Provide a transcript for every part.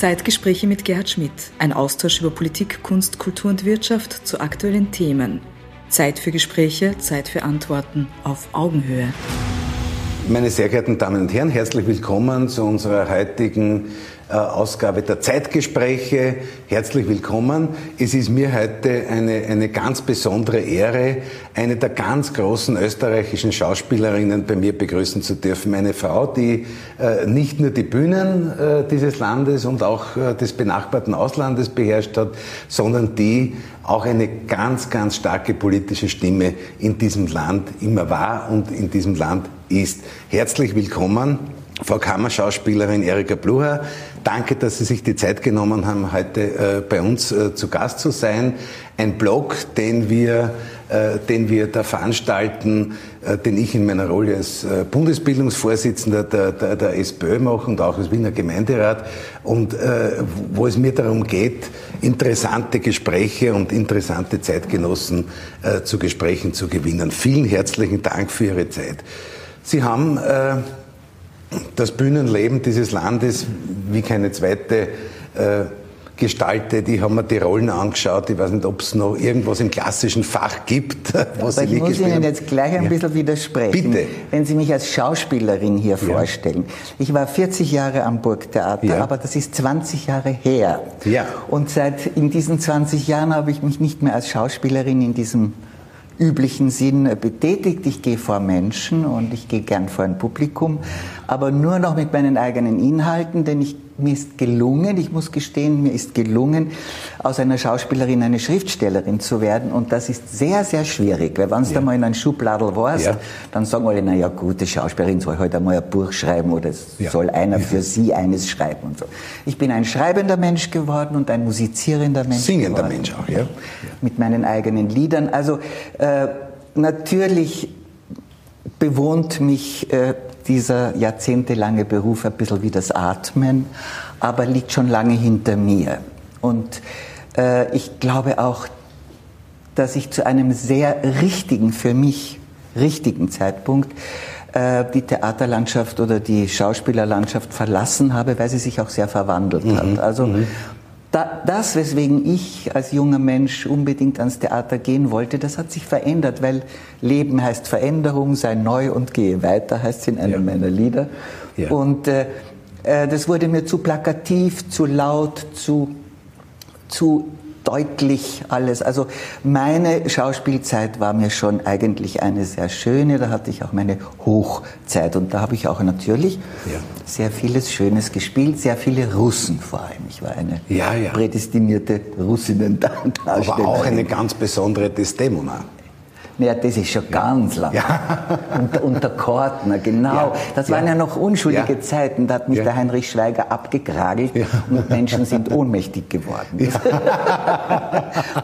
Zeitgespräche mit Gerhard Schmidt. Ein Austausch über Politik, Kunst, Kultur und Wirtschaft zu aktuellen Themen. Zeit für Gespräche, Zeit für Antworten auf Augenhöhe. Meine sehr geehrten Damen und Herren, herzlich willkommen zu unserer heutigen äh, Ausgabe der Zeitgespräche. Herzlich willkommen. Es ist mir heute eine, eine ganz besondere Ehre, eine der ganz großen österreichischen Schauspielerinnen bei mir begrüßen zu dürfen. Eine Frau, die äh, nicht nur die Bühnen äh, dieses Landes und auch äh, des benachbarten Auslandes beherrscht hat, sondern die auch eine ganz, ganz starke politische Stimme in diesem Land immer war und in diesem Land ist. Herzlich willkommen. Frau Kammerschauspielerin Erika Blucher, danke, dass Sie sich die Zeit genommen haben, heute äh, bei uns äh, zu Gast zu sein. Ein Blog, den wir, äh, den wir da veranstalten, den ich in meiner Rolle als Bundesbildungsvorsitzender der, der, der SPÖ mache und auch als Wiener Gemeinderat und wo es mir darum geht, interessante Gespräche und interessante Zeitgenossen zu Gesprächen zu gewinnen. Vielen herzlichen Dank für Ihre Zeit. Sie haben das Bühnenleben dieses Landes wie keine zweite äh, gestaltet. Ich habe mir die Rollen angeschaut. Ich weiß nicht, ob es noch irgendwas im klassischen Fach gibt. Was Aber ich muss Ihnen jetzt gleich ein ja. bisschen widersprechen. Bitte. Wenn Sie mich als Schauspielerin hier ja. vorstellen. Ich war 40 Jahre am Burgtheater, ja. aber das ist 20 Jahre her. Ja. Und seit in diesen 20 Jahren habe ich mich nicht mehr als Schauspielerin in diesem üblichen Sinn betätigt. Ich gehe vor Menschen und ich gehe gern vor ein Publikum, aber nur noch mit meinen eigenen Inhalten, denn ich mir ist gelungen, ich muss gestehen, mir ist gelungen, aus einer Schauspielerin eine Schriftstellerin zu werden. Und das ist sehr, sehr schwierig, weil wenn du ja. mal in ein Schubladel warst, ja. dann sagen alle, naja, gute Schauspielerin soll heute halt einmal ein Buch schreiben oder ja. soll einer für sie eines schreiben und so. Ich bin ein schreibender Mensch geworden und ein musizierender Mensch Singender geworden. Mensch auch, ja. Mit meinen eigenen Liedern. Also äh, natürlich bewohnt mich äh, dieser jahrzehntelange Beruf ein bisschen wie das Atmen, aber liegt schon lange hinter mir. Und äh, ich glaube auch, dass ich zu einem sehr richtigen, für mich richtigen Zeitpunkt äh, die Theaterlandschaft oder die Schauspielerlandschaft verlassen habe, weil sie sich auch sehr verwandelt mhm. hat. Also mhm. Da, das, weswegen ich als junger Mensch unbedingt ans Theater gehen wollte, das hat sich verändert, weil Leben heißt Veränderung, sei neu und gehe weiter, heißt es in einem ja. meiner Lieder. Ja. Und äh, äh, das wurde mir zu plakativ, zu laut, zu, zu deutlich alles. Also meine Schauspielzeit war mir schon eigentlich eine sehr schöne. Da hatte ich auch meine Hochzeit und da habe ich auch natürlich ja. sehr vieles Schönes gespielt, sehr viele Russen vor allem. Ich war eine ja, ja. prädestinierte Russinnen-Darstellerin. Aber auch eine ganz besondere Desdemona. Ja, das ist schon ganz lang. Ja. Und, und, der Kortner, genau. Ja. Das waren ja, ja noch unschuldige ja. Zeiten. Da hat mich der Heinrich Schweiger abgegragelt und Menschen sind ohnmächtig geworden.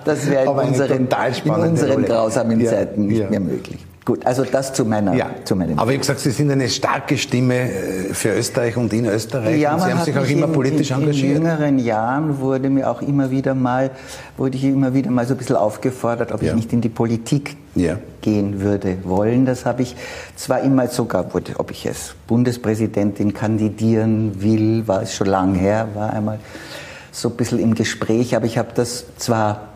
Das wäre in unseren, in unseren grausamen Zeiten nicht mehr möglich. Gut, also das zu meiner. Ja. Zu meinem Aber habe gesagt, Sie sind eine starke Stimme äh, für Österreich und in Österreich. Ja, und Sie haben sich auch immer politisch in, engagiert. In jüngeren Jahren wurde mir auch immer wieder mal, wurde ich immer wieder mal so ein bisschen aufgefordert, ob ja. ich nicht in die Politik ja. gehen würde wollen. Das habe ich zwar immer sogar, ob ich als Bundespräsidentin kandidieren will, war es schon lang her, war einmal so ein bisschen im Gespräch, aber ich habe das zwar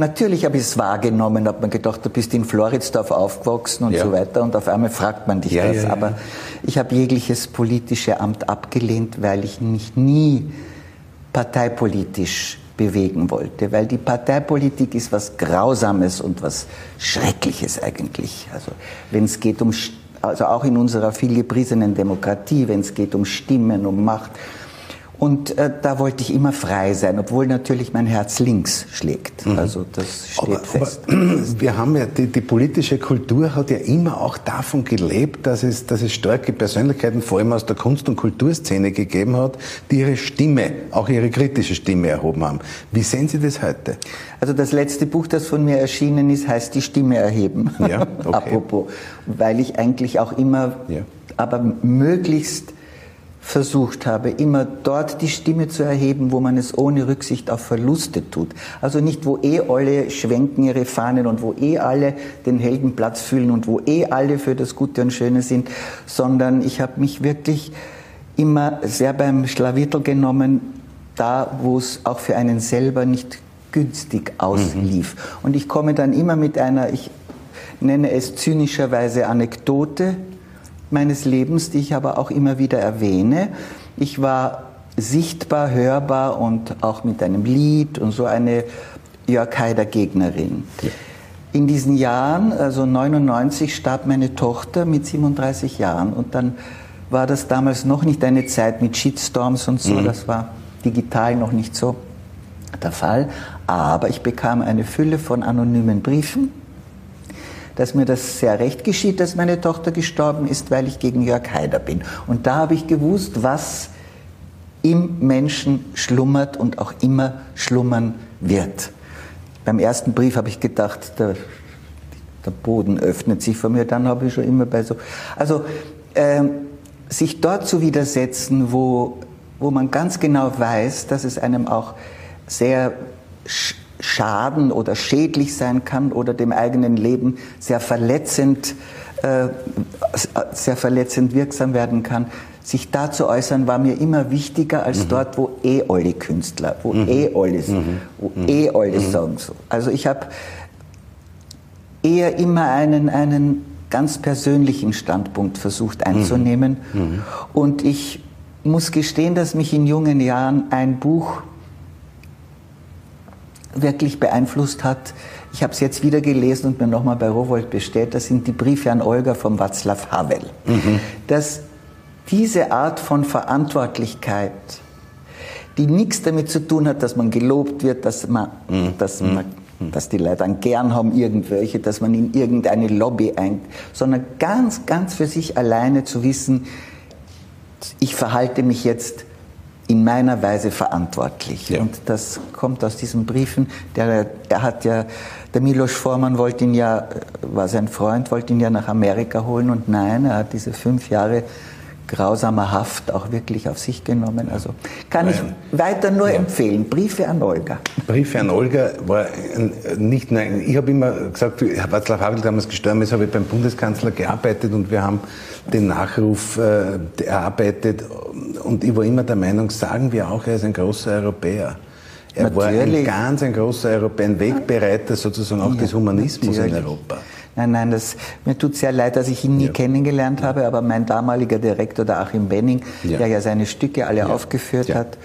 Natürlich habe ich es wahrgenommen, habe mir gedacht, du bist in Floridsdorf aufgewachsen und ja. so weiter und auf einmal fragt man dich ja, das. Ja, Aber ich habe jegliches politische Amt abgelehnt, weil ich mich nie parteipolitisch bewegen wollte, weil die Parteipolitik ist was Grausames und was Schreckliches eigentlich. Also wenn es geht um, also auch in unserer viel gepriesenen Demokratie, wenn es geht um Stimmen, um Macht, und äh, da wollte ich immer frei sein, obwohl natürlich mein Herz links schlägt. Mhm. Also das steht aber, fest. Aber wir haben ja, die, die, politische Kultur hat ja immer auch davon gelebt, dass es, dass es starke Persönlichkeiten, vor allem aus der Kunst- und Kulturszene gegeben hat, die ihre Stimme, auch ihre kritische Stimme erhoben haben. Wie sehen Sie das heute? Also das letzte Buch, das von mir erschienen ist, heißt Die Stimme erheben. Ja, okay. Apropos. Weil ich eigentlich auch immer, ja. aber möglichst versucht habe, immer dort die Stimme zu erheben, wo man es ohne Rücksicht auf Verluste tut. Also nicht, wo eh alle schwenken ihre Fahnen und wo eh alle den Heldenplatz fühlen und wo eh alle für das Gute und Schöne sind, sondern ich habe mich wirklich immer sehr beim Schlawittel genommen, da wo es auch für einen selber nicht günstig auslief. Mhm. Und ich komme dann immer mit einer, ich nenne es zynischerweise Anekdote meines Lebens, die ich aber auch immer wieder erwähne. Ich war sichtbar, hörbar und auch mit einem Lied und so eine Jörg Haider Gegnerin. Ja. In diesen Jahren, also 99, starb meine Tochter mit 37 Jahren und dann war das damals noch nicht eine Zeit mit Shitstorms und so, mhm. das war digital noch nicht so der Fall, aber ich bekam eine Fülle von anonymen Briefen, dass mir das sehr recht geschieht, dass meine Tochter gestorben ist, weil ich gegen Jörg Haider bin. Und da habe ich gewusst, was im Menschen schlummert und auch immer schlummern wird. Beim ersten Brief habe ich gedacht, der, der Boden öffnet sich vor mir, dann habe ich schon immer bei so. Also äh, sich dort zu widersetzen, wo, wo man ganz genau weiß, dass es einem auch sehr schaden oder schädlich sein kann oder dem eigenen Leben sehr verletzend, äh, sehr verletzend wirksam werden kann, sich da zu äußern, war mir immer wichtiger als mhm. dort, wo eh alle Künstler, wo mhm. eh alle, mhm. wo mhm. eh alle mhm. sagen so. Also ich habe eher immer einen, einen ganz persönlichen Standpunkt versucht mhm. einzunehmen. Und ich muss gestehen, dass mich in jungen Jahren ein Buch wirklich beeinflusst hat. Ich habe es jetzt wieder gelesen und mir nochmal bei Rowold bestellt. Das sind die Briefe an Olga von Václav Havel. Das diese Art von Verantwortlichkeit, die nichts damit zu tun hat, dass man gelobt wird, dass, man, mhm. dass, man, mhm. dass die Leute dann gern haben, irgendwelche, dass man in irgendeine Lobby ein, sondern ganz, ganz für sich alleine zu wissen, ich verhalte mich jetzt in meiner Weise verantwortlich. Ja. Und das kommt aus diesen Briefen. Der, er hat ja, der Milos Forman wollte ihn ja, war sein Freund, wollte ihn ja nach Amerika holen und nein, er hat diese fünf Jahre grausamer Haft auch wirklich auf sich genommen. Also kann ich weiter nur empfehlen. Briefe an Olga. Briefe an Olga war nicht, nein, ich habe immer gesagt, Václav Havel damals gestorben ist, habe ich beim Bundeskanzler gearbeitet und wir haben den Nachruf äh, erarbeitet und ich war immer der Meinung, sagen wir auch, er ist ein großer Europäer. Er Natürlich. war ein ganz ein großer Europäer, ein Wegbereiter sozusagen auch ja, des Humanismus Natürlich. in Europa. Nein, nein, das, mir tut sehr leid, dass ich ihn nie ja. kennengelernt habe, aber mein damaliger Direktor, der Achim Benning, ja. der ja seine Stücke alle ja. aufgeführt hat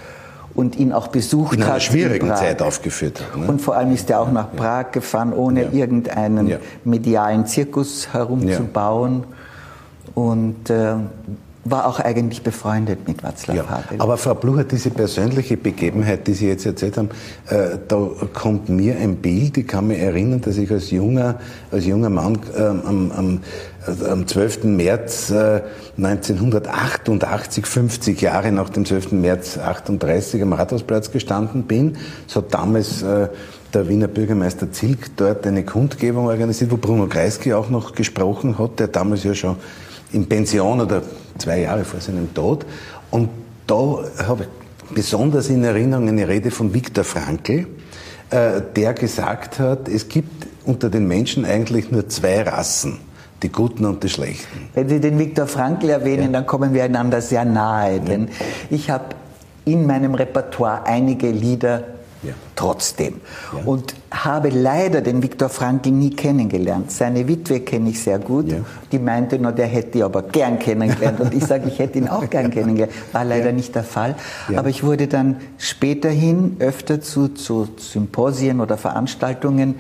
und ihn auch besucht hat. In einer schwierigen in Zeit aufgeführt hat. Ne? Und vor allem ist er auch nach Prag gefahren, ohne irgendeinen medialen Zirkus herumzubauen. Und äh, war auch eigentlich befreundet mit Václav ja, Havel. Aber Frau Blucher, diese persönliche Begebenheit, die Sie jetzt erzählt haben, äh, da kommt mir ein Bild, ich kann mich erinnern, dass ich als junger, als junger Mann äh, am, am, am 12. März äh, 1988, 50 Jahre nach dem 12. März 38 am Rathausplatz gestanden bin. So damals äh, der Wiener Bürgermeister Zilk dort eine Kundgebung organisiert, wo Bruno Kreisky auch noch gesprochen hat, der damals ja schon in Pension oder zwei Jahre vor seinem Tod. Und da habe ich besonders in Erinnerung eine Rede von Viktor Frankl, äh, der gesagt hat, es gibt unter den Menschen eigentlich nur zwei Rassen. Die Guten und die Schlechten. Wenn Sie den Viktor Frankl erwähnen, ja. dann kommen wir einander sehr nahe. Denn ich habe in meinem Repertoire einige Lieder ja. trotzdem. Ja. Und habe leider den Viktor Frankl nie kennengelernt. Seine Witwe kenne ich sehr gut. Ja. Die meinte nur, der hätte ich aber gern kennengelernt. Und ich sage, ich hätte ihn auch gern kennengelernt. War leider nicht der Fall. Aber ich wurde dann späterhin öfter zu, zu Symposien oder Veranstaltungen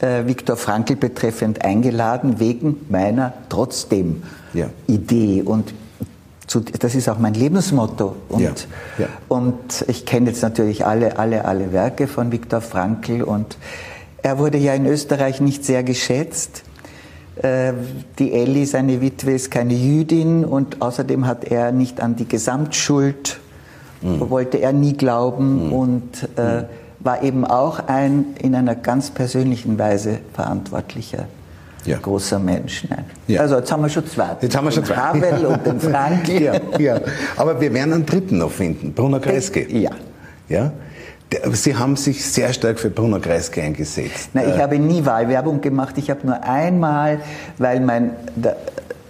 äh, Viktor Frankl betreffend eingeladen, wegen meiner trotzdem Idee. Und zu, das ist auch mein Lebensmotto. Und, ja, ja. und ich kenne jetzt natürlich alle, alle, alle Werke von Viktor Frankl und er wurde ja in Österreich nicht sehr geschätzt. Äh, die Elli, seine Witwe, ist keine Jüdin und außerdem hat er nicht an die Gesamtschuld, mhm. wollte er nie glauben mhm. und äh, mhm. war eben auch ein in einer ganz persönlichen Weise verantwortlicher ja. großer Mensch. Nein. Ja. Also jetzt haben wir schon zwei. Jetzt haben wir schon zwei. Havel und den Frank. ja, ja. Aber wir werden einen dritten noch finden, Bruno Kreisky. Ja. ja? Sie haben sich sehr stark für Bruno Kreisky eingesetzt. Nein, ich äh, habe nie Wahlwerbung gemacht. Ich habe nur einmal, weil mein,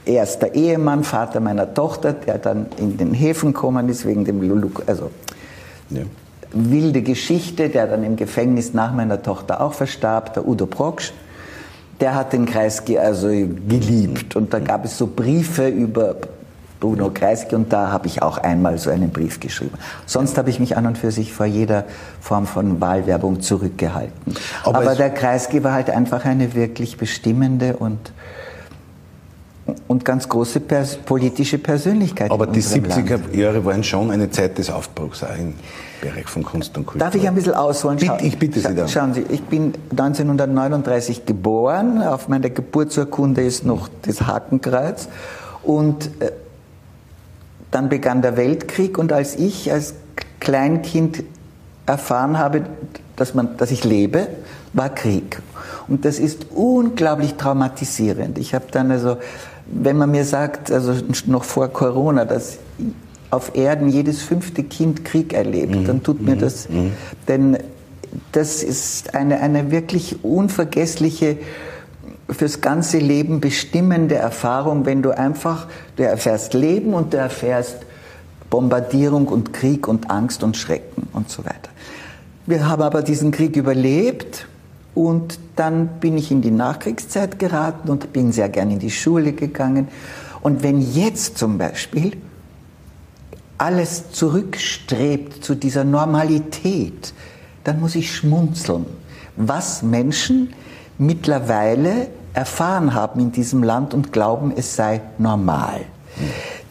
erster Ehemann, Vater meiner Tochter, der dann in den Häfen gekommen ist wegen dem Luluk, also ja. wilde Geschichte, der dann im Gefängnis nach meiner Tochter auch verstarb, der Udo Proksch. Der hat den Kreisky also geliebt und da gab es so Briefe über Bruno Kreisky und da habe ich auch einmal so einen Brief geschrieben. Sonst habe ich mich an und für sich vor jeder Form von Wahlwerbung zurückgehalten. Aber, Aber der Kreisky war halt einfach eine wirklich bestimmende und und ganz große pers politische Persönlichkeit. Aber die 70er Land. Jahre waren schon eine Zeit des Aufbruchs auch Bereich von Kunst und Kultur. Darf ich ein bisschen ausholen? Bitte, ich bitte Sie dann. Schauen Sie, ich bin 1939 geboren. Auf meiner Geburtsurkunde ist noch das Hakenkreuz. Und äh, dann begann der Weltkrieg und als ich als Kleinkind erfahren habe, dass, man, dass ich lebe, war Krieg. Und das ist unglaublich traumatisierend. Ich habe dann also, wenn man mir sagt, also noch vor Corona, dass auf Erden jedes fünfte Kind Krieg erlebt, mhm. dann tut mir mhm. das, mhm. denn das ist eine, eine wirklich unvergessliche fürs ganze Leben bestimmende Erfahrung, wenn du einfach, du erfährst Leben und du erfährst Bombardierung und Krieg und Angst und Schrecken und so weiter. Wir haben aber diesen Krieg überlebt und dann bin ich in die Nachkriegszeit geraten und bin sehr gern in die Schule gegangen. Und wenn jetzt zum Beispiel alles zurückstrebt zu dieser Normalität, dann muss ich schmunzeln, was Menschen mittlerweile erfahren haben in diesem Land und glauben, es sei normal.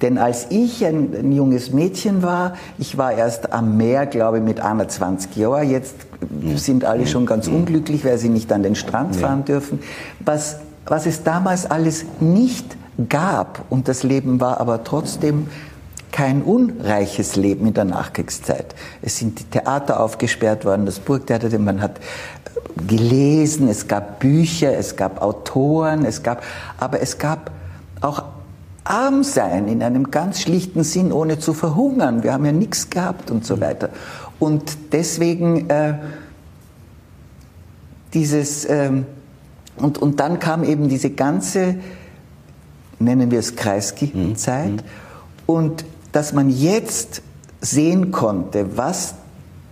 Denn als ich ein, ein, junges Mädchen war, ich war erst am Meer, glaube ich, mit 21 Jahren, jetzt sind alle schon ganz unglücklich, weil sie nicht an den Strand fahren dürfen. Was, was es damals alles nicht gab und das Leben war aber trotzdem kein unreiches Leben in der Nachkriegszeit. Es sind die Theater aufgesperrt worden, das Burgtheater, man hat gelesen, es gab Bücher, es gab Autoren, es gab, aber es gab auch Armsein in einem ganz schlichten Sinn, ohne zu verhungern. Wir haben ja nichts gehabt und so weiter. Und deswegen äh, dieses, ähm, und, und dann kam eben diese ganze, nennen wir es Kreisky-Zeit, mhm. und dass man jetzt sehen konnte, was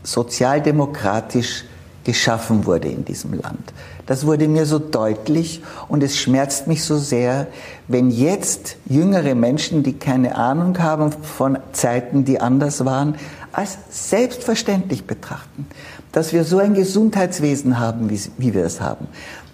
sozialdemokratisch geschaffen wurde in diesem Land. Das wurde mir so deutlich und es schmerzt mich so sehr, wenn jetzt jüngere Menschen, die keine Ahnung haben von Zeiten, die anders waren, als selbstverständlich betrachten, dass wir so ein Gesundheitswesen haben, wie, wir es haben,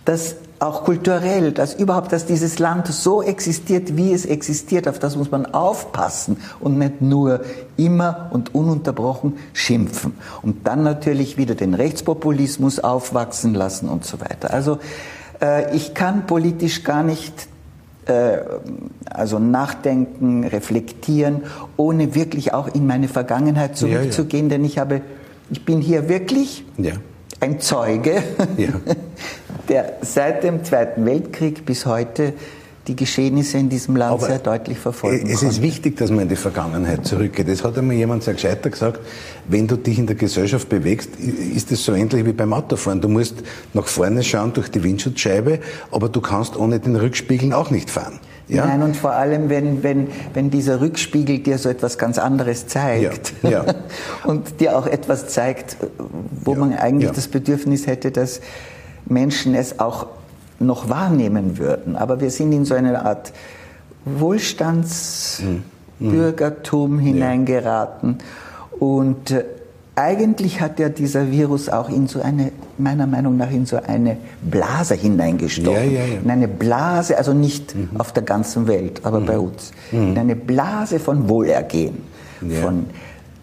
dass auch kulturell, dass überhaupt, dass dieses Land so existiert, wie es existiert, auf das muss man aufpassen und nicht nur immer und ununterbrochen schimpfen. Und dann natürlich wieder den Rechtspopulismus aufwachsen lassen und so weiter. Also äh, ich kann politisch gar nicht äh, also nachdenken, reflektieren, ohne wirklich auch in meine Vergangenheit zurückzugehen, ja, ja. denn ich habe, ich bin hier wirklich ja. Ein Zeuge der seit dem Zweiten Weltkrieg bis heute die Geschehnisse in diesem Land Aber sehr deutlich verfolgen Es konnte. ist wichtig, dass man in die Vergangenheit zurückgeht. Das hat einmal jemand sehr gescheiter gesagt, wenn du dich in der Gesellschaft bewegst, ist es so ähnlich wie beim Autofahren. Du musst nach vorne schauen durch die Windschutzscheibe, aber du kannst ohne den Rückspiegeln auch nicht fahren. Ja? Nein, und vor allem, wenn, wenn, wenn dieser Rückspiegel dir so etwas ganz anderes zeigt ja, ja. und dir auch etwas zeigt, wo man eigentlich das Bedürfnis hätte, dass Menschen es auch noch wahrnehmen würden. Aber wir sind in so eine Art Wohlstandsbürgertum mhm. hineingeraten. Und äh, eigentlich hat ja dieser Virus auch in so eine, meiner Meinung nach, in so eine Blase hineingestochen. Ja, ja, ja. In eine Blase, also nicht mhm. auf der ganzen Welt, aber mhm. bei uns. Mhm. In eine Blase von Wohlergehen, von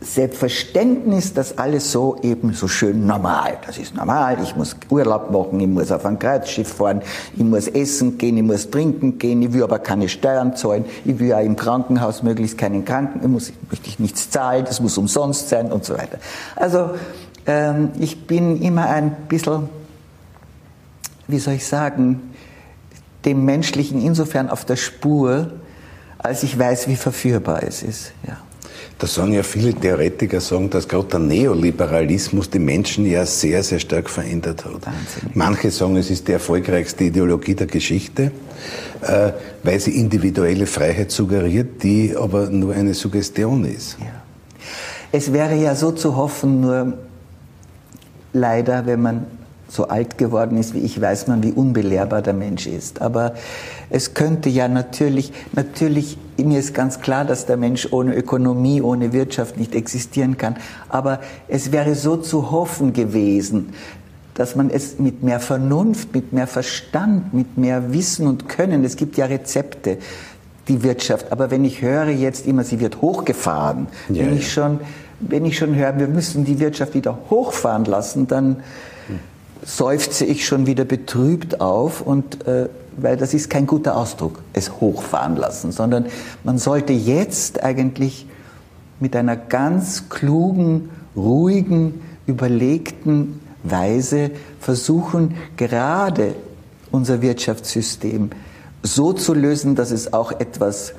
Selbstverständnis, dass alles so eben so schön normal. Das ist normal. Ich muss Urlaub machen, ich muss auf ein Kreuzschiff fahren, ich muss essen gehen, ich muss trinken gehen, ich will aber keine Steuern zahlen, ich will ja im Krankenhaus möglichst keinen Kranken, ich muss, möchte ich nichts zahlen, das muss umsonst sein und so weiter. Also ähm, ich bin immer ein bisschen, wie soll ich sagen, dem Menschlichen insofern auf der Spur, als ich weiß, wie verführbar es ist. Ja. Da sagen ja viele Theoretiker, sagen, dass gerade der Neoliberalismus die Menschen ja sehr, sehr stark verändert hat. Wahnsinn. Manche sagen, es ist die erfolgreichste Ideologie der Geschichte, äh, weil sie individuelle Freiheit suggeriert, die aber nur eine Suggestion ist. Ja. Es wäre ja so zu hoffen, nur leider, wenn man so alt geworden ist wie ich, weiß man, wie unbelehrbar der Mensch ist. Aber es könnte ja natürlich, natürlich, mir ist ganz klar, dass der Mensch ohne Ökonomie, ohne Wirtschaft nicht existieren kann. Aber es wäre so zu hoffen gewesen, dass man es mit mehr Vernunft, mit mehr Verstand, mit mehr Wissen und Können, es gibt ja Rezepte, die Wirtschaft. Aber wenn ich höre jetzt immer, sie wird hochgefahren, ja, wenn ich schon, wenn ich schon höre, wir müssen die Wirtschaft wieder hochfahren lassen, dann seufze ich schon wieder betrübt auf und äh, weil das ist kein guter Ausdruck, es hochfahren lassen, sondern man sollte jetzt eigentlich mit einer ganz klugen, ruhigen, überlegten Weise versuchen, gerade unser Wirtschaftssystem so zu lösen, dass es auch etwas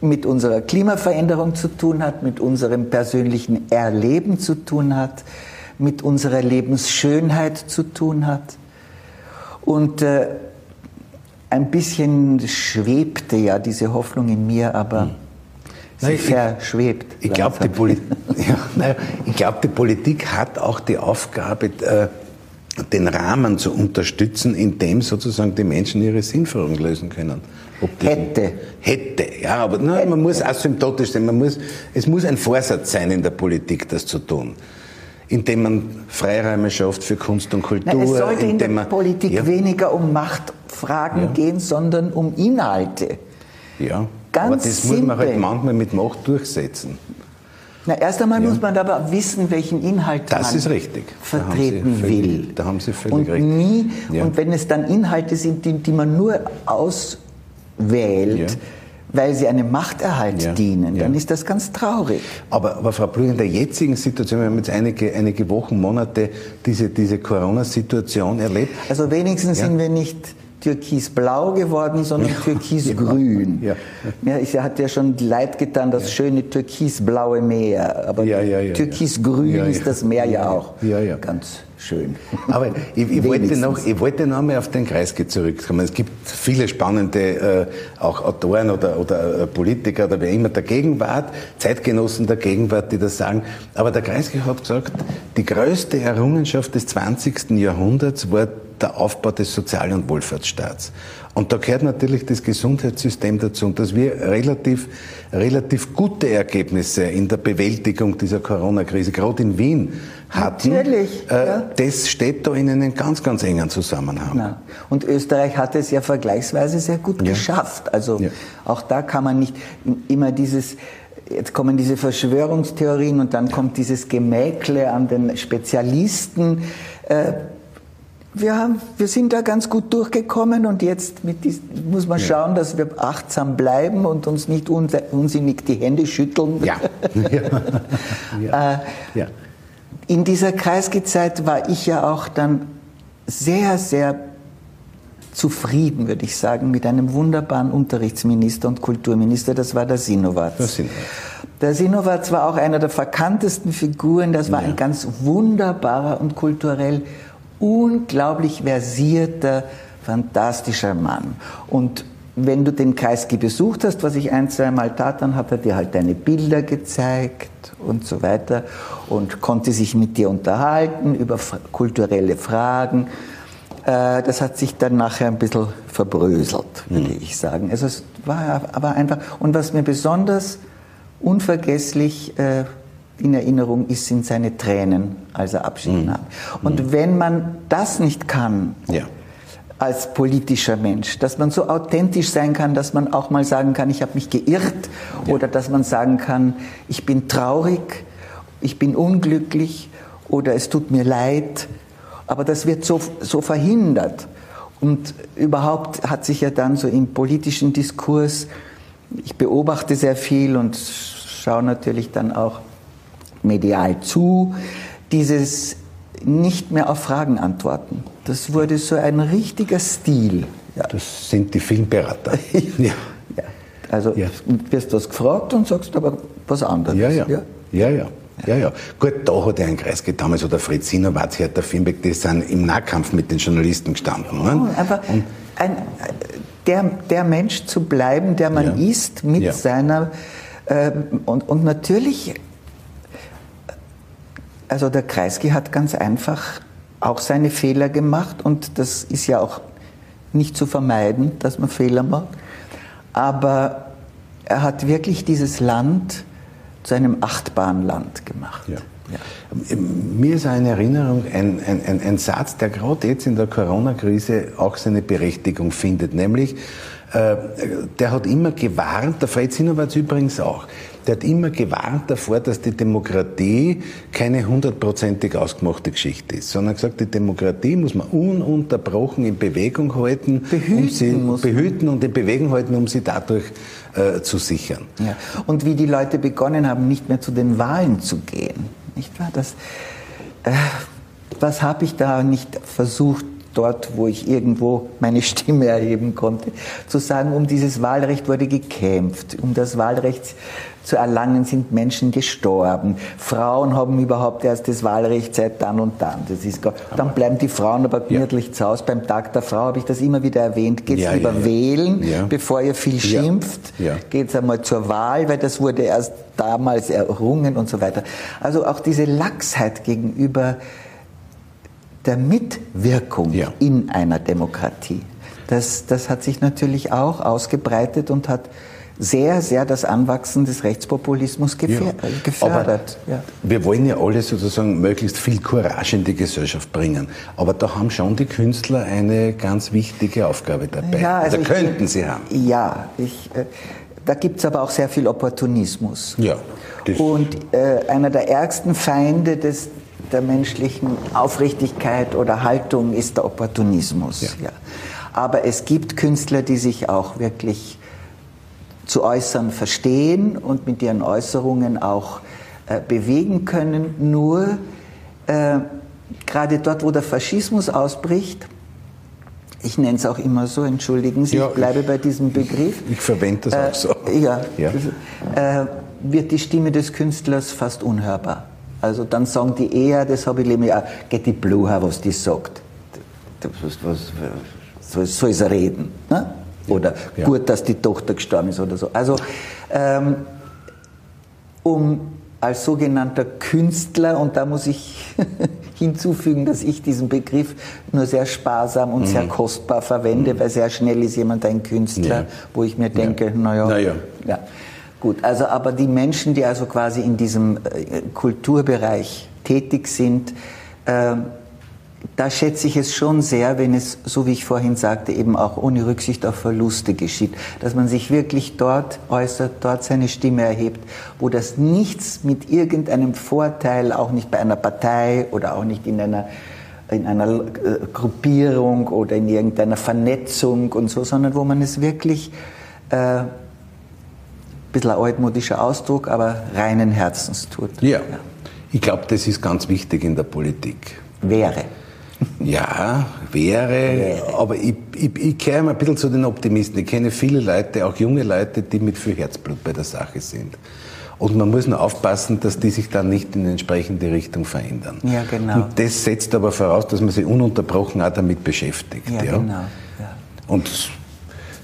mit unserer Klimaveränderung zu tun hat, mit unserem persönlichen Erleben zu tun hat, mit unserer Lebensschönheit zu tun hat. Und äh, ein bisschen schwebte ja diese Hoffnung in mir, aber hm. sie Nein, verschwebt. Ich, ich glaube, die, ja, glaub, die Politik hat auch die Aufgabe, äh, den Rahmen zu unterstützen, in dem sozusagen die Menschen ihre Sinnführung lösen können. hätte. Hätte, ja, aber nein, man muss asymptotisch sein. Man muss, es muss ein Vorsatz sein in der Politik, das zu tun indem man Freiräume schafft für Kunst und Kultur. Na, es sollte in der man, Politik ja. weniger um Machtfragen ja. gehen, sondern um Inhalte. Ja, Ganz aber das simpel. muss man halt manchmal mit Macht durchsetzen. Na, erst einmal ja. muss man aber wissen, welchen Inhalt das man vertreten da völlig, will. Da haben Sie völlig und recht. Nie, Und wenn es dann Inhalte sind, die, die man nur auswählt, weil sie einem Machterhalt ja, dienen, dann ist das ganz traurig. Aber, aber Frau Blüh, in der jetzigen Situation, wir haben jetzt einige, einige Wochen, Monate diese, diese Corona-Situation erlebt. Also wenigstens ja. sind wir nicht türkisblau geworden, sondern ja. türkisgrün. Ja. Ja. Ja, hat ja schon leid getan, das schöne türkisblaue Meer. Aber ja, ja, ja, türkisgrün ist das Meer ja, auch. Ja, ja. Ganz schön. Aber ich, ich wollte noch, ich wollte noch mal auf den Kreisky zurückkommen. Es gibt viele spannende äh, auch Autoren oder, oder äh, Politiker oder wer immer der Gegenwart, Zeitgenossen der Gegenwart, die das sagen. Aber der Kreisky hat gesagt, die größte Errungenschaft des 20. Jahrhunderts war der Aufbau des Sozial- und Wohlfahrtsstaats. Und da gehört natürlich das Gesundheitssystem dazu und dass wir relativ, relativ gute Ergebnisse in der Bewältigung dieser Corona-Krise, gerade in Wien, hatten. Natürlich. Äh, ja. Das steht da in einem ganz, ganz engen Zusammenhang. Na. Und Österreich hat es ja vergleichsweise sehr gut ja. geschafft. Also ja. auch da kann man nicht immer dieses jetzt kommen diese Verschwörungstheorien und dann kommt dieses Gemäkle an den Spezialisten. Äh, wir, haben, wir sind da ganz gut durchgekommen und jetzt dies, muss man schauen, dass wir achtsam bleiben und uns nicht unsinnig die Hände schütteln. Ja. ja. äh, ja. In dieser Kreisgezeit war ich ja auch dann sehr, sehr zufrieden, würde ich sagen, mit einem wunderbaren Unterrichtsminister und Kulturminister, das war der Sinowatz. Der Sinowatz. Der Sinowatz war auch einer der verkanntesten Figuren, das war ja. ein ganz wunderbarer und kulturell unglaublich versierter, fantastischer Mann. Und wenn du den Kreisky besucht hast, was ich ein, zwei Mal tat, dann hat er dir halt deine Bilder gezeigt und so weiter und konnte sich mit dir unterhalten über kulturelle Fragen. Äh, das hat sich dann nachher ein bisschen verbröselt, würde mhm. ich sagen. Also es war aber einfach, und was mir besonders unvergesslich äh, in Erinnerung ist, sind seine Tränen, als er Abschied mhm. nahm. Und mhm. wenn man das nicht kann, ja. als politischer Mensch, dass man so authentisch sein kann, dass man auch mal sagen kann, ich habe mich geirrt, ja. oder dass man sagen kann, ich bin traurig, ich bin unglücklich, oder es tut mir leid, aber das wird so, so verhindert. Und überhaupt hat sich ja dann so im politischen Diskurs, ich beobachte sehr viel und schaue natürlich dann auch medial zu, dieses nicht mehr auf Fragen antworten. Das wurde so ein richtiger Stil. Ja. Das sind die Filmberater. ja. ja. Also ja. wirst du das gefragt und sagst aber was anderes. Ja, ja. ja. ja, ja. Ja. Gut, da hat er einen Kreis damals oder Fritz Sinowatz, der Firnbeck, die sind im Nahkampf mit den Journalisten gestanden. Ne? Oh, einfach ein, der, der Mensch zu bleiben, der man ja. ist, mit ja. seiner. Äh, und, und natürlich, also der Kreisky hat ganz einfach auch seine Fehler gemacht und das ist ja auch nicht zu vermeiden, dass man Fehler macht. Aber er hat wirklich dieses Land zu einem Achtbahnland gemacht. Ja. Ja. Mir ist eine Erinnerung ein, ein, ein, ein Satz, der gerade jetzt in der Corona-Krise auch seine Berechtigung findet, nämlich äh, der hat immer gewarnt, der Fred Sinowatz übrigens auch, der hat immer gewarnt davor, dass die Demokratie keine hundertprozentig ausgemachte Geschichte ist, sondern gesagt, die Demokratie muss man ununterbrochen in Bewegung halten, behüten, um sie, behüten und in Bewegung halten, um sie dadurch äh, zu sichern. Ja. Und wie die Leute begonnen haben, nicht mehr zu den Wahlen zu gehen, nicht wahr? Das, äh, was habe ich da nicht versucht, dort, wo ich irgendwo meine Stimme erheben konnte, zu sagen, um dieses Wahlrecht wurde gekämpft, um das Wahlrecht zu erlangen sind Menschen gestorben. Frauen haben überhaupt erst das Wahlrecht seit dann und dann. Das ist dann bleiben die Frauen aber gemütlich ja. zu Hause. Beim Tag der Frau habe ich das immer wieder erwähnt. Geht es ja, lieber ja, wählen, bevor ihr viel schimpft? Geht es einmal zur Wahl, weil das wurde erst damals errungen und so weiter. Also auch diese Lachsheit gegenüber der Mitwirkung in einer Demokratie. Das, das hat sich natürlich auch ausgebreitet und hat sehr, sehr das Anwachsen des Rechtspopulismus gefähr ja. gefördert. Ja. Wir wollen ja alle sozusagen möglichst viel Courage in die Gesellschaft bringen. Aber da haben schon die Künstler eine ganz wichtige Aufgabe dabei. Ja, also Oder könnten ich, sie haben. Ja, ich, äh, da gibt es aber auch sehr viel Opportunismus. Ja. Und äh, einer der ärgsten Feinde des, der menschlichen Aufrichtigkeit oder Haltung ist der Opportunismus. Ja. ja. Aber es gibt Künstler, die sich auch wirklich zu äußern verstehen und mit ihren Äußerungen auch äh, bewegen können. Nur äh, gerade dort, wo der Faschismus ausbricht, ich nenne es auch immer so, entschuldigen Sie, ja, ich bleibe bei diesem Begriff. Ich, ich verwende das äh, auch so. Ja, ja. Äh, wird die Stimme des Künstlers fast unhörbar. Also dann sagen die eher, das habe ich nämlich auch, geht die Blue, was die sagt. Was, was, was soll sie reden? Ne? Oder ja. gut, dass die Tochter gestorben ist oder so. Also ähm, um als sogenannter Künstler, und da muss ich hinzufügen, dass ich diesen Begriff nur sehr sparsam und mhm. sehr kostbar verwende, mhm. weil sehr schnell ist jemand ein Künstler, ja. wo ich mir denke, ja. naja, na ja. Gut, also aber die Menschen, die also quasi in diesem äh, Kulturbereich tätig sind, äh, da schätze ich es schon sehr, wenn es, so wie ich vorhin sagte, eben auch ohne Rücksicht auf Verluste geschieht, dass man sich wirklich dort äußert, dort seine Stimme erhebt, wo das nichts mit irgendeinem Vorteil, auch nicht bei einer Partei oder auch nicht in einer in einer äh, Gruppierung oder in irgendeiner Vernetzung und so, sondern wo man es wirklich, äh, bisschen ein altmodischer Ausdruck, aber reinen Herzens tut. Ja, ja. ich glaube, das ist ganz wichtig in der Politik. Wäre. Ja, wäre, aber ich, ich, ich kehre mal ein bisschen zu den Optimisten. Ich kenne viele Leute, auch junge Leute, die mit viel Herzblut bei der Sache sind. Und man muss nur aufpassen, dass die sich dann nicht in entsprechende Richtung verändern. Ja, genau. Und das setzt aber voraus, dass man sich ununterbrochen auch damit beschäftigt. Ja, ja. genau. Ja. Und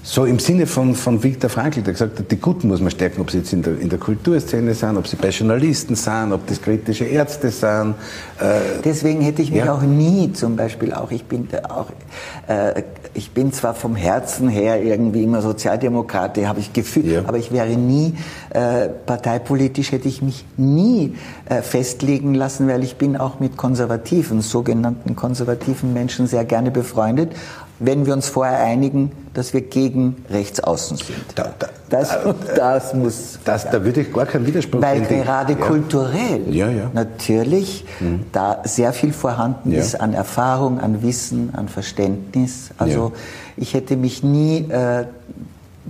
so im Sinne von, von Viktor Frankl, der gesagt hat, die Guten muss man stärken, ob sie jetzt in der, in der Kulturszene sind, ob sie bei Journalisten sind, ob das kritische Ärzte sind. Äh, Deswegen hätte ich mich ja. auch nie zum Beispiel auch, ich bin auch, äh, ich bin zwar vom Herzen her irgendwie immer Sozialdemokrat, habe ich gefühlt, ja. aber ich wäre nie, äh, parteipolitisch hätte ich mich nie äh, festlegen lassen, weil ich bin auch mit konservativen, sogenannten konservativen Menschen sehr gerne befreundet wenn wir uns vorher einigen, dass wir gegen Rechtsaußen sind. Da, da, das, das muss. Das, Da würde ich gar keinen Widerspruch Weil gerade ja. kulturell ja, ja. natürlich mhm. da sehr viel vorhanden ist an Erfahrung, an Wissen, an Verständnis. Also ich hätte mich nie äh,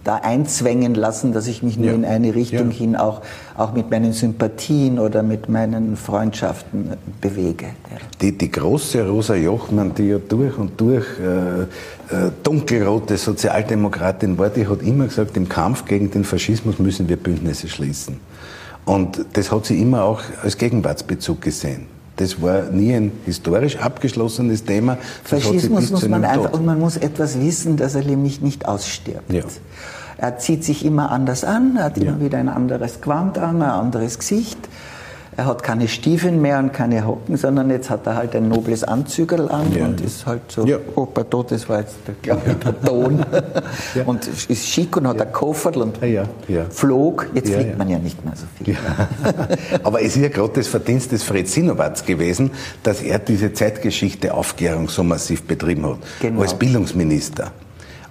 da einzwängen lassen, dass ich mich nur ja. in eine Richtung ja. hin auch, auch mit meinen Sympathien oder mit meinen Freundschaften bewege. Ja. Die, die große Rosa Jochmann, die ja durch und durch äh, äh, dunkelrote Sozialdemokratin war, die hat immer gesagt, im Kampf gegen den Faschismus müssen wir Bündnisse schließen. Und das hat sie immer auch als Gegenwartsbezug gesehen. Das war nie ein historisch abgeschlossenes Thema. Das Faschismus muss man einfach, und man muss etwas wissen, dass er nämlich nicht ausstirbt. Ja. Er zieht sich immer anders an, er hat ja. immer wieder ein anderes Quant an, ein anderes Gesicht. Er hat keine Stiefel mehr und keine Hocken, sondern jetzt hat er halt ein nobles Anzügel an ja, und ist halt so, ja. pardon, das war jetzt, glaube ich, der Ton. ja. Und ist schick und hat ja. ein Kofferl und flog. Jetzt fliegt man ja nicht mehr so viel. Aber es ist ja gerade das Verdienst des Fred Sinowatz gewesen, dass er diese Zeitgeschichte Aufklärung so massiv betrieben hat, genau. als Bildungsminister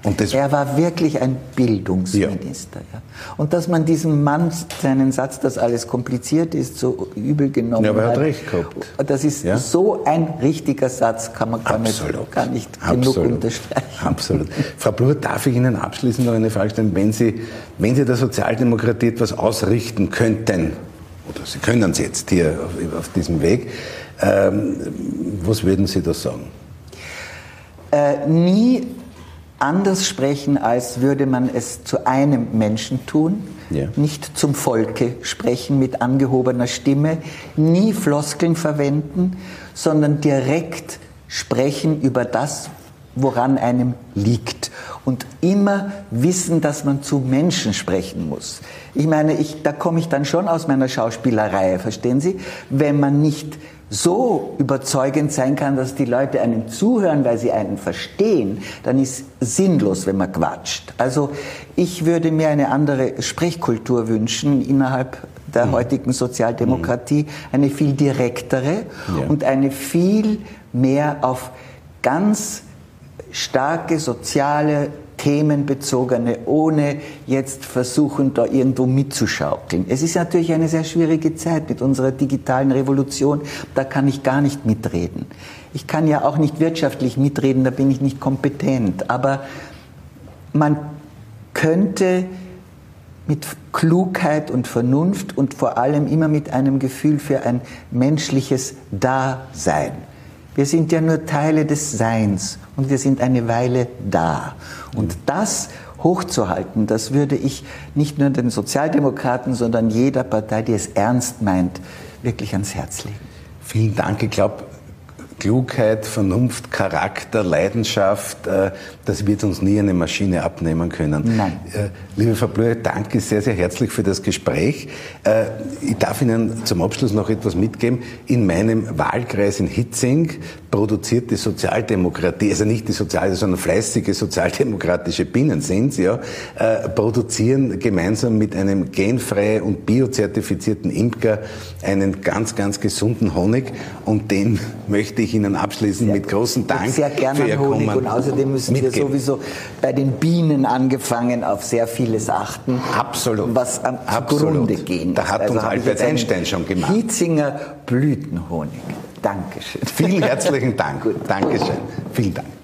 er war wirklich ein Bildungsminister. Ja. Ja. Und dass man diesem Mann seinen Satz, dass alles kompliziert ist, so übel genommen ja, aber er hat. recht gehabt. Das ist ja? so ein richtiger Satz, kann man gar Absolut. nicht, gar nicht Absolut. genug unterstreichen. Absolut. Frau Bluth, darf ich Ihnen abschließend noch eine Frage stellen? Wenn Sie, wenn Sie der Sozialdemokratie etwas ausrichten könnten, oder Sie können es jetzt hier auf, auf diesem Weg, ähm, was würden Sie da sagen? Äh, nie anders sprechen, als würde man es zu einem Menschen tun, ja. nicht zum Volke sprechen mit angehobener Stimme, nie Floskeln verwenden, sondern direkt sprechen über das, woran einem liegt. Und immer wissen, dass man zu Menschen sprechen muss. Ich meine, ich, da komme ich dann schon aus meiner Schauspielerei, verstehen Sie? Wenn man nicht so überzeugend sein kann, dass die Leute einem zuhören, weil sie einen verstehen, dann ist sinnlos, wenn man quatscht. Also ich würde mir eine andere Sprechkultur wünschen innerhalb der mhm. heutigen Sozialdemokratie, eine viel direktere ja. und eine viel mehr auf ganz starke soziale themenbezogene, ohne jetzt versuchen, da irgendwo mitzuschaukeln. Es ist natürlich eine sehr schwierige Zeit mit unserer digitalen Revolution. Da kann ich gar nicht mitreden. Ich kann ja auch nicht wirtschaftlich mitreden, da bin ich nicht kompetent. Aber man könnte mit Klugheit und Vernunft und vor allem immer mit einem Gefühl für ein menschliches Dasein wir sind ja nur Teile des Seins und wir sind eine Weile da. Und das hochzuhalten, das würde ich nicht nur den Sozialdemokraten, sondern jeder Partei, die es ernst meint, wirklich ans Herz legen. Vielen Dank. Ich glaube, Klugheit, Vernunft, Charakter, Leidenschaft, äh, das wird uns nie eine Maschine abnehmen können. Nein. Äh, liebe Frau Blöhe, danke sehr, sehr herzlich für das Gespräch. Äh, ich darf Ihnen zum Abschluss noch etwas mitgeben. In meinem Wahlkreis in Hitzing produziert die Sozialdemokratie, also nicht die soziale, sondern fleißige sozialdemokratische Bienen sind ja, produzieren gemeinsam mit einem genfrei und biozertifizierten Imker einen ganz, ganz gesunden Honig und den möchte ich Ihnen abschließen sehr, mit großem Dank sehr gerne für Ihr Honig Kommen. Und außerdem müssen mitgeben. wir sowieso bei den Bienen angefangen auf sehr vieles achten. Absolut. Was am zugrunde gehen. Da hat also uns Albert Einstein schon gemacht. Hitzinger Blütenhonig. Dankeschön. Vielen herzlichen Dank. Dankeschön. Vielen Dank.